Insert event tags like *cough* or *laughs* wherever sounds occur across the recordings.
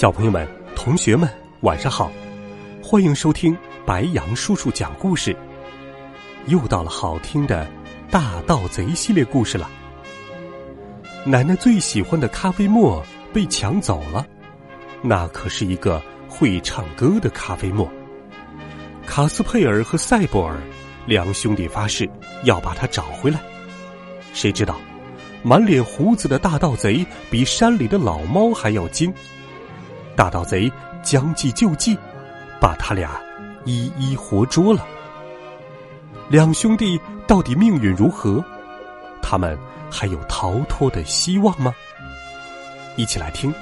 小朋友们、同学们，晚上好！欢迎收听白杨叔叔讲故事。又到了好听的大盗贼系列故事了。奶奶最喜欢的咖啡沫被抢走了，那可是一个会唱歌的咖啡沫。卡斯佩尔和塞博尔两兄弟发誓要把它找回来。谁知道，满脸胡子的大盗贼比山里的老猫还要精。大盗贼将计就计，把他俩一一活捉了。两兄弟到底命运如何？他们还有逃脱的希望吗？一起来听《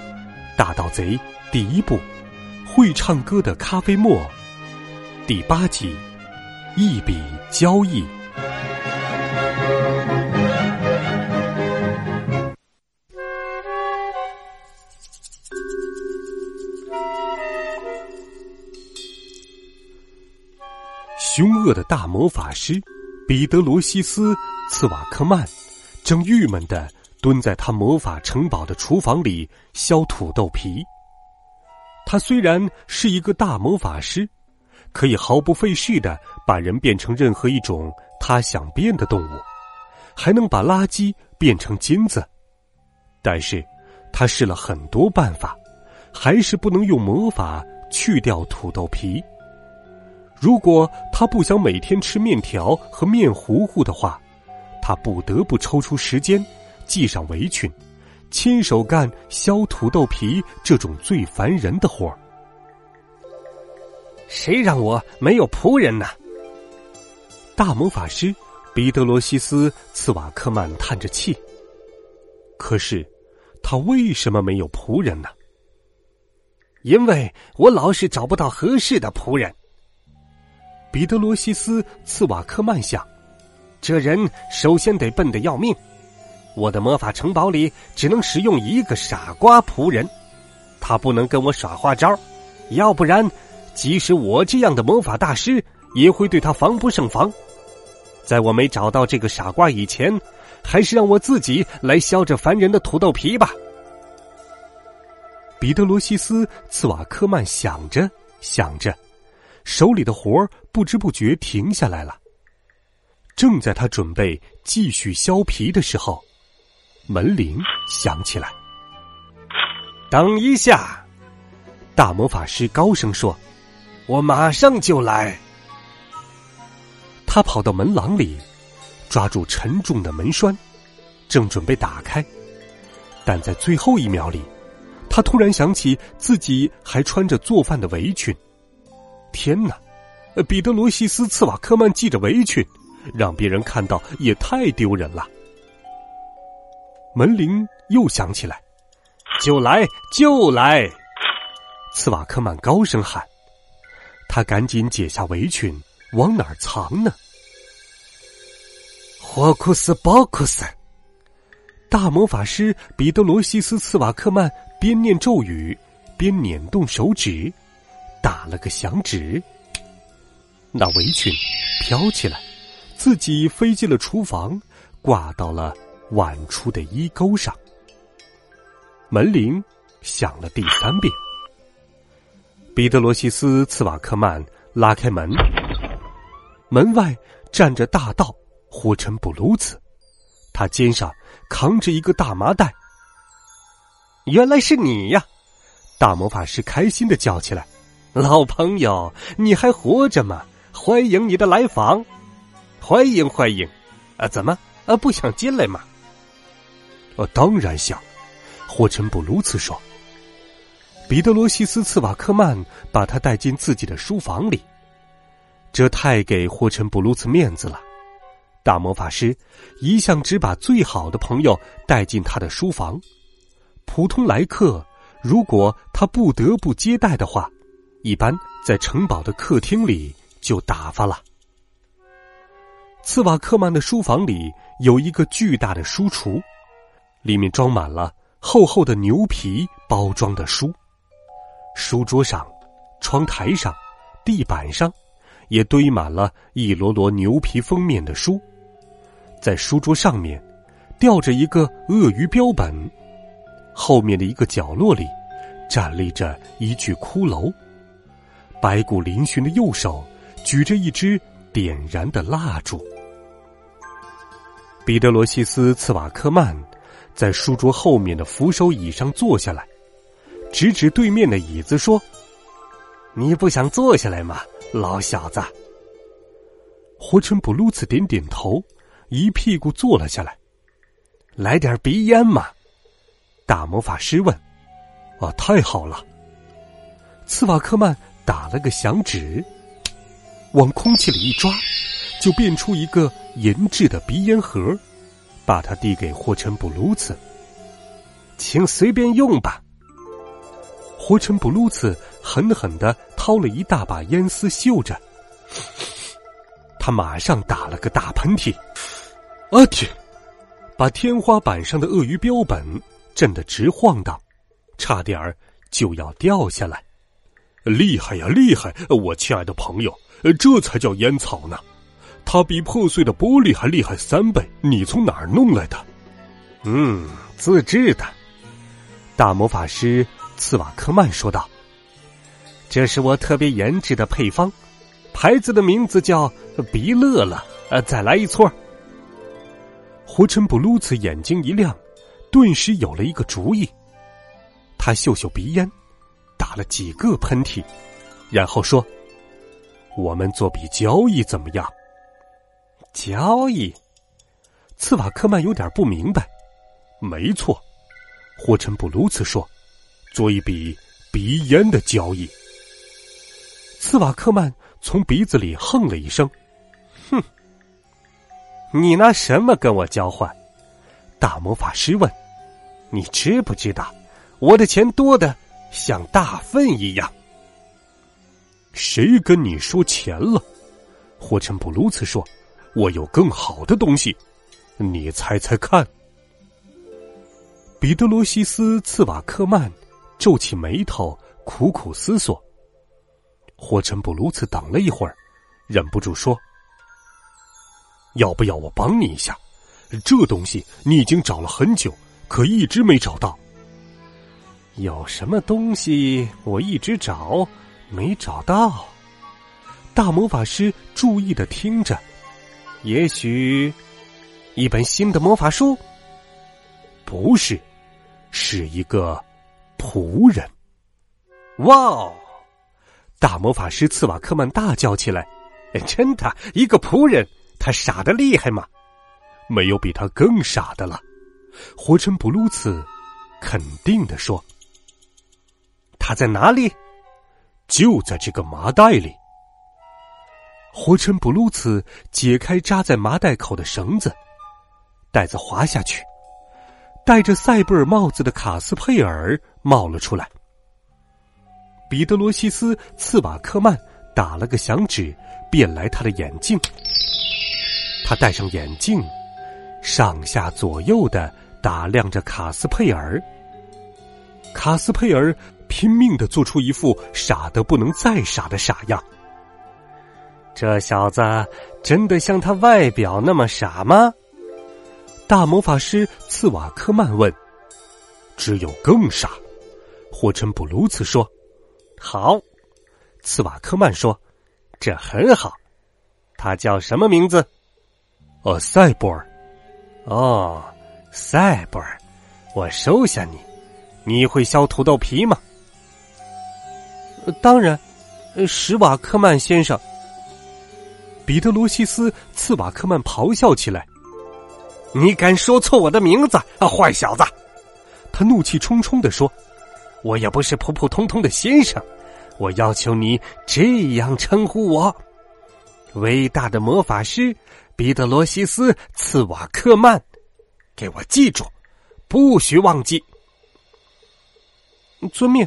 大盗贼》第一部《会唱歌的咖啡沫》第八集《一笔交易》。凶恶的大魔法师彼得罗西斯·茨瓦克曼正郁闷的蹲在他魔法城堡的厨房里削土豆皮。他虽然是一个大魔法师，可以毫不费事的把人变成任何一种他想变的动物，还能把垃圾变成金子。但是，他试了很多办法，还是不能用魔法去掉土豆皮。如果他不想每天吃面条和面糊糊的话，他不得不抽出时间，系上围裙，亲手干削土豆皮这种最烦人的活儿。谁让我没有仆人呢？大魔法师彼得罗西斯·茨瓦克曼叹着气。可是，他为什么没有仆人呢？因为我老是找不到合适的仆人。彼得罗西斯·茨瓦克曼想：“这人首先得笨得要命。我的魔法城堡里只能使用一个傻瓜仆人，他不能跟我耍花招，要不然，即使我这样的魔法大师也会对他防不胜防。在我没找到这个傻瓜以前，还是让我自己来削这烦人的土豆皮吧。”彼得罗西斯·茨瓦克曼想着想着。手里的活儿不知不觉停下来了。正在他准备继续削皮的时候，门铃响起来。等一下，大魔法师高声说：“我马上就来。”他跑到门廊里，抓住沉重的门栓，正准备打开，但在最后一秒里，他突然想起自己还穿着做饭的围裙。天哪！彼得罗西斯·茨瓦克曼系着围裙，让别人看到也太丢人了。门铃又响起来，就来就来！茨瓦克曼高声喊。他赶紧解下围裙，往哪儿藏呢？霍库斯包库斯！大魔法师彼得罗西斯·茨瓦克曼边念咒语，边捻动手指。打了个响指，那围裙飘起来，自己飞进了厨房，挂到了晚出的衣钩上。门铃响了第三遍。彼得罗西斯·茨瓦克曼拉开门，门外站着大盗霍陈布鲁兹，他肩上扛着一个大麻袋。原来是你呀！大魔法师开心的叫起来。老朋友，你还活着吗？欢迎你的来访，欢迎欢迎。啊，怎么啊？不想进来吗？我当然想。霍陈布鲁茨说。彼得罗西斯·茨瓦克曼把他带进自己的书房里，这太给霍陈布鲁茨面子了。大魔法师一向只把最好的朋友带进他的书房，普通来客如果他不得不接待的话，一般在城堡的客厅里就打发了。茨瓦克曼的书房里有一个巨大的书橱，里面装满了厚厚的牛皮包装的书。书桌上、窗台上、地板上，也堆满了一摞摞牛皮封面的书。在书桌上面，吊着一个鳄鱼标本。后面的一个角落里，站立着一具骷髅。白骨嶙峋的右手举着一支点燃的蜡烛。彼得罗西斯·茨瓦克曼在书桌后面的扶手椅上坐下来，指指对面的椅子说：“你不想坐下来吗，老小子？”活臣布鲁茨点点头，一屁股坐了下来。来点鼻烟嘛。大魔法师问：“啊，太好了！”茨瓦克曼打了个响指，往空气里一抓，就变出一个银质的鼻烟盒，把它递给霍臣布鲁茨，请随便用吧。霍臣布鲁茨狠狠的掏了一大把烟丝嗅着，他马上打了个大喷嚏，啊天！把天花板上的鳄鱼标本。震得直晃荡，差点儿就要掉下来。厉害呀，厉害！我亲爱的朋友，这才叫烟草呢。它比破碎的玻璃还厉害三倍。你从哪儿弄来的？嗯，自制的。大魔法师茨瓦克曼说道：“这是我特别研制的配方，牌子的名字叫鼻乐乐。呃，再来一撮。”胡尘布鲁茨眼睛一亮。顿时有了一个主意，他嗅嗅鼻烟，了几个喷嚏，然后说：“我们做笔交易怎么样？”交易？茨瓦克曼有点不明白。没错，霍臣布鲁茨说：“做一笔鼻烟的交易。”茨瓦克曼从鼻子里哼了一声：“哼，你拿什么跟我交换？”大魔法师问：“你知不知道，我的钱多的像大粪一样？”谁跟你说钱了？霍臣布鲁茨说：“我有更好的东西，你猜猜看。”彼得罗西斯·茨瓦克曼皱起眉头，苦苦思索。霍臣布鲁茨等了一会儿，忍不住说：“要不要我帮你一下？”这东西你已经找了很久，可一直没找到。有什么东西我一直找没找到？大魔法师注意的听着，也许一本新的魔法书？不是，是一个仆人。哇！哦！大魔法师茨瓦克曼大叫起来：“真的，一个仆人？他傻的厉害吗？”没有比他更傻的了，活臣布鲁茨肯定的说：“他在哪里？就在这个麻袋里。”活臣布鲁茨解开扎在麻袋口的绳子，袋子滑下去，戴着塞布尔帽子的卡斯佩尔冒了出来。彼得罗西斯·茨瓦克曼打了个响指，变来他的眼镜。他戴上眼镜。上下左右的打量着卡斯佩尔，卡斯佩尔拼命的做出一副傻得不能再傻的傻样。这小子真的像他外表那么傻吗？大魔法师茨瓦克曼问。只有更傻，霍琛布鲁茨说。好，茨瓦克曼说，这很好。他叫什么名字？呃，塞博尔。哦，塞博尔，我收下你。你会削土豆皮吗？当然，史瓦克曼先生。彼得罗西斯·茨瓦克曼咆哮起来：“你敢说错我的名字啊，坏小子！”他怒气冲冲的说：“我也不是普普通通的先生，我要求你这样称呼我：伟大的魔法师。”彼得罗西斯·茨瓦克曼，给我记住，不许忘记。遵命，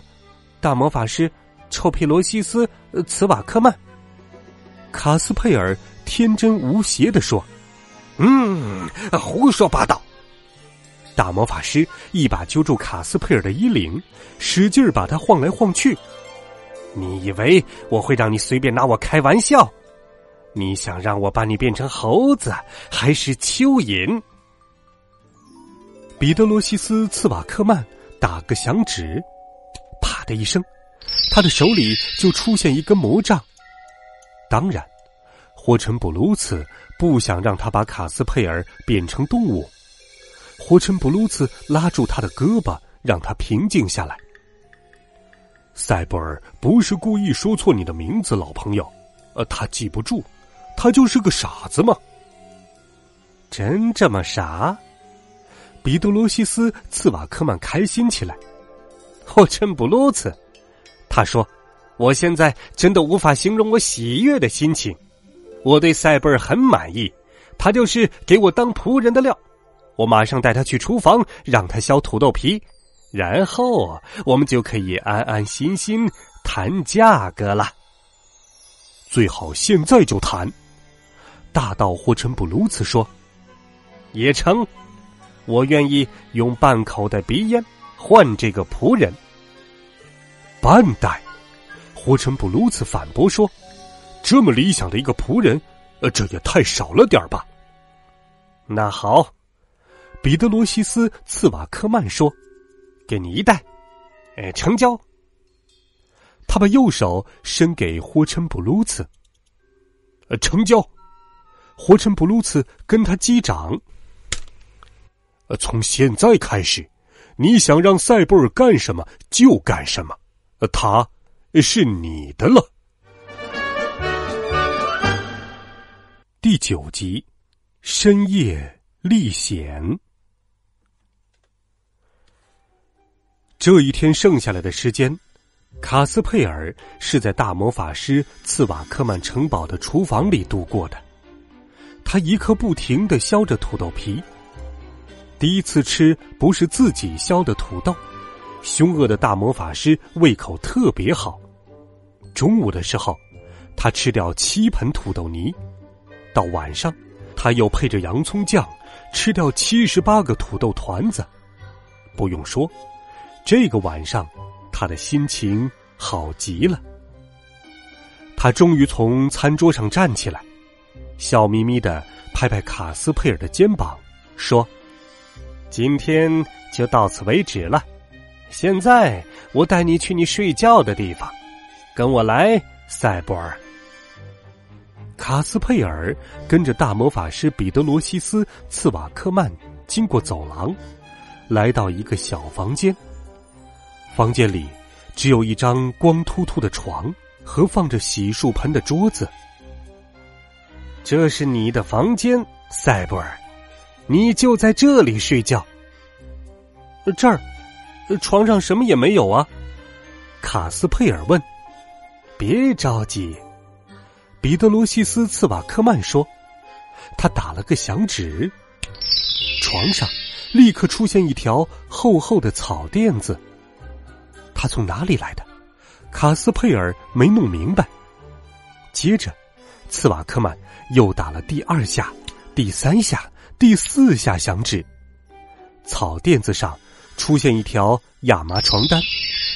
大魔法师臭皮罗西斯·茨瓦克曼。卡斯佩尔天真无邪的说：“嗯，胡说八道。”大魔法师一把揪住卡斯佩尔的衣领，使劲把他晃来晃去。你以为我会让你随便拿我开玩笑？你想让我把你变成猴子，还是蚯蚓？彼得罗西斯·茨瓦克曼打个响指，的一声，他的手里就出现一根魔杖。当然，霍陈布鲁茨不想让他把卡斯佩尔变成动物。霍陈布鲁茨拉住他的胳膊，让他平静下来。塞博尔不是故意说错你的名字，老朋友，呃，他记不住，他就是个傻子嘛。真这么傻？彼得罗西斯·茨瓦克曼开心起来。霍陈布鲁茨，他说。我现在真的无法形容我喜悦的心情。我对塞贝尔很满意，他就是给我当仆人的料。我马上带他去厨房，让他削土豆皮，然后我们就可以安安心心谈价格了。最好现在就谈。大盗霍陈布鲁茨说：“也成，我愿意用半口的鼻烟换这个仆人。半袋。”霍陈布鲁茨反驳说：“这么理想的一个仆人，呃，这也太少了点吧？”那好，彼得罗西斯·茨瓦克曼说：“给你一袋，哎，成交。”他把右手伸给霍陈布鲁茨，呃，成交。霍陈布鲁茨跟他击掌。呃，从现在开始，你想让塞布尔干什么就干什么，他。是你的了。第九集，深夜历险。这一天剩下来的时间，卡斯佩尔是在大魔法师茨瓦克曼城堡的厨房里度过的。他一刻不停的削着土豆皮。第一次吃不是自己削的土豆。凶恶的大魔法师胃口特别好。中午的时候，他吃掉七盆土豆泥；到晚上，他又配着洋葱酱吃掉七十八个土豆团子。不用说，这个晚上他的心情好极了。他终于从餐桌上站起来，笑眯眯的拍拍卡斯佩尔的肩膀，说：“今天就到此为止了。”现在我带你去你睡觉的地方，跟我来，塞博尔。卡斯佩尔跟着大魔法师彼得罗西斯茨瓦克曼经过走廊，来到一个小房间。房间里只有一张光秃秃的床和放着洗漱盆的桌子。这是你的房间，塞博尔，你就在这里睡觉。这儿。床上什么也没有啊，卡斯佩尔问。别着急，彼得罗西斯茨瓦克曼说。他打了个响指，床上立刻出现一条厚厚的草垫子。他从哪里来的？卡斯佩尔没弄明白。接着，茨瓦克曼又打了第二下、第三下、第四下响指，草垫子上。出现一条亚麻床单，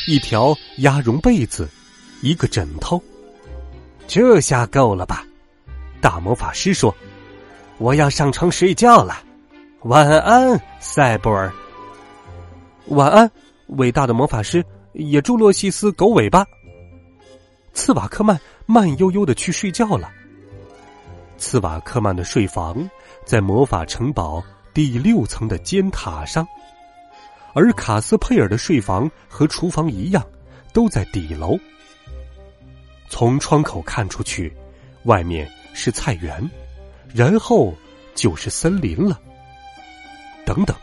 一条鸭绒被子，一个枕头，这下够了吧？大魔法师说：“我要上床睡觉了，晚安，塞博尔。晚安，伟大的魔法师，也祝洛西斯狗尾巴。”茨瓦克曼慢悠悠的去睡觉了。茨瓦克曼的睡房在魔法城堡第六层的尖塔上。而卡斯佩尔的睡房和厨房一样，都在底楼。从窗口看出去，外面是菜园，然后就是森林了。等等，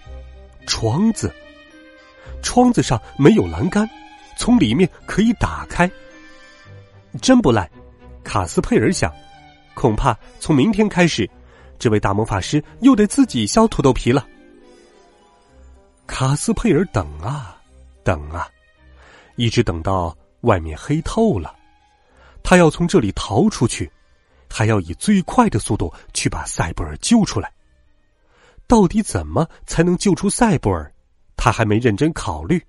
窗子，窗子上没有栏杆，从里面可以打开。真不赖，卡斯佩尔想，恐怕从明天开始，这位大魔法师又得自己削土豆皮了。卡斯佩尔等啊，等啊，一直等到外面黑透了，他要从这里逃出去，还要以最快的速度去把塞布尔救出来。到底怎么才能救出塞布尔？他还没认真考虑。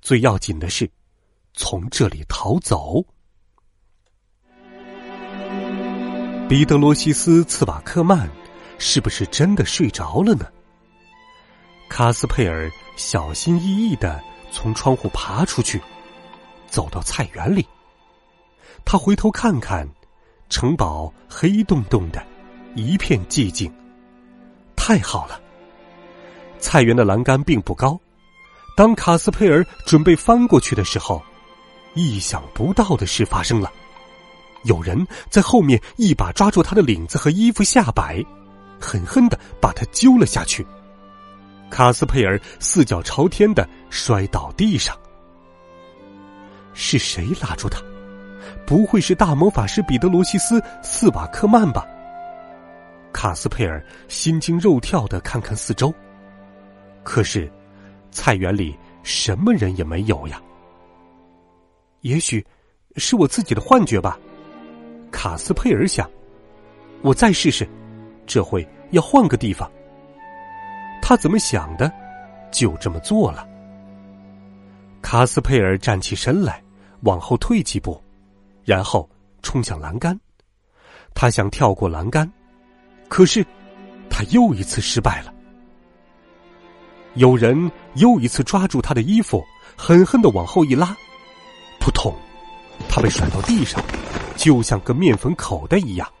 最要紧的是，从这里逃走。彼得罗西斯·茨瓦克曼是不是真的睡着了呢？卡斯佩尔小心翼翼的从窗户爬出去，走到菜园里。他回头看看，城堡黑洞洞的，一片寂静。太好了！菜园的栏杆并不高。当卡斯佩尔准备翻过去的时候，意想不到的事发生了。有人在后面一把抓住他的领子和衣服下摆，狠狠的把他揪了下去。卡斯佩尔四脚朝天的摔倒地上。是谁拉住他？不会是大魔法师彼得罗西斯·斯瓦克曼吧？卡斯佩尔心惊肉跳的看看四周，可是菜园里什么人也没有呀。也许是我自己的幻觉吧。卡斯佩尔想：“我再试试，这回要换个地方。”他怎么想的，就这么做了。卡斯佩尔站起身来，往后退几步，然后冲向栏杆。他想跳过栏杆，可是他又一次失败了。有人又一次抓住他的衣服，狠狠的往后一拉，扑通，他被甩到地上。就像个面粉口袋一样，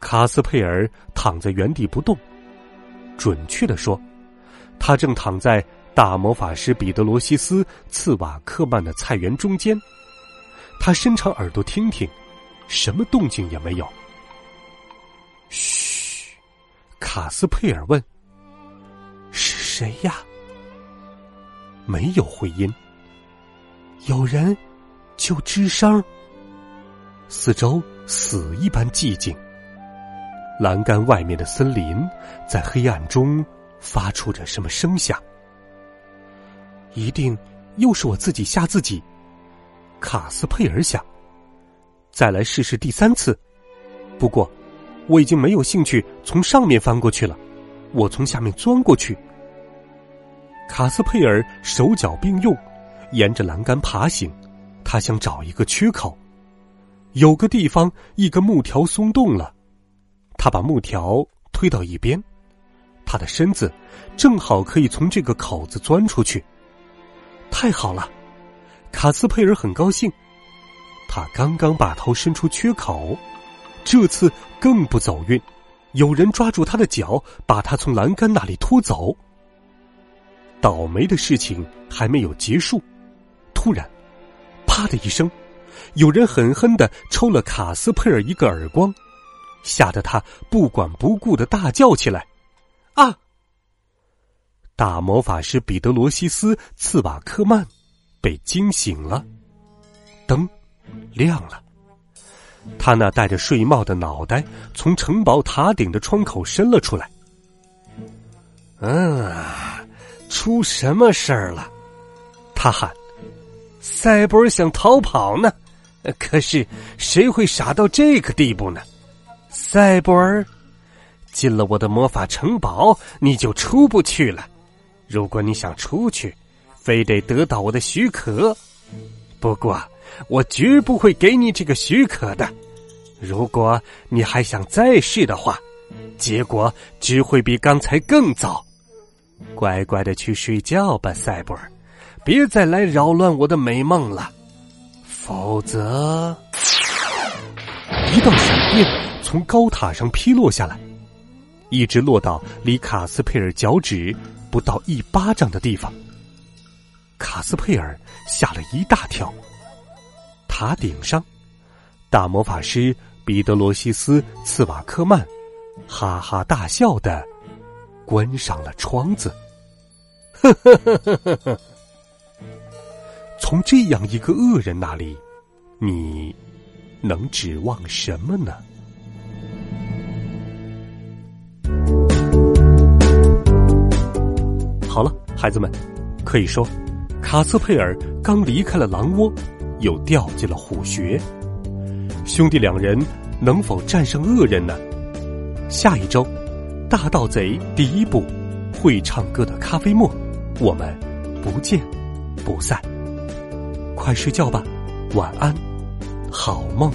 卡斯佩尔躺在原地不动。准确的说，他正躺在大魔法师彼得罗西斯·茨瓦克曼的菜园中间。他伸长耳朵听听，什么动静也没有。嘘，卡斯佩尔问：“是谁呀？”没有回音。有人就吱声。四周死一般寂静，栏杆外面的森林在黑暗中发出着什么声响？一定又是我自己吓自己。卡斯佩尔想，再来试试第三次。不过，我已经没有兴趣从上面翻过去了，我从下面钻过去。卡斯佩尔手脚并用，沿着栏杆爬行，他想找一个缺口。有个地方，一根木条松动了，他把木条推到一边，他的身子正好可以从这个口子钻出去。太好了，卡斯佩尔很高兴。他刚刚把头伸出缺口，这次更不走运，有人抓住他的脚，把他从栏杆那里拖走。倒霉的事情还没有结束，突然，啪的一声。有人狠狠的抽了卡斯佩尔一个耳光，吓得他不管不顾的大叫起来：“啊！”大魔法师彼得罗西斯·茨瓦克曼被惊醒了，灯亮了，他那戴着睡帽的脑袋从城堡塔顶的窗口伸了出来。“嗯，出什么事儿了？”他喊，“塞博想逃跑呢。” *laughs* 可是谁会傻到这个地步呢？赛博尔，进了我的魔法城堡，你就出不去了。如果你想出去，非得得到我的许可。不过，我绝不会给你这个许可的。如果你还想再试的话，结果只会比刚才更糟。乖乖的去睡觉吧，赛博尔，别再来扰乱我的美梦了。否则，一道闪电从高塔上劈落下来，一直落到离卡斯佩尔脚趾不到一巴掌的地方。卡斯佩尔吓了一大跳。塔顶上，大魔法师彼得罗西斯·茨瓦克曼哈哈大笑的关上了窗子。呵呵呵呵呵呵。从这样一个恶人那里，你能指望什么呢？好了，孩子们，可以说，卡斯佩尔刚离开了狼窝，又掉进了虎穴。兄弟两人能否战胜恶人呢？下一周，大盗贼第一部，会唱歌的咖啡沫，我们不见不散。快睡觉吧，晚安，好梦。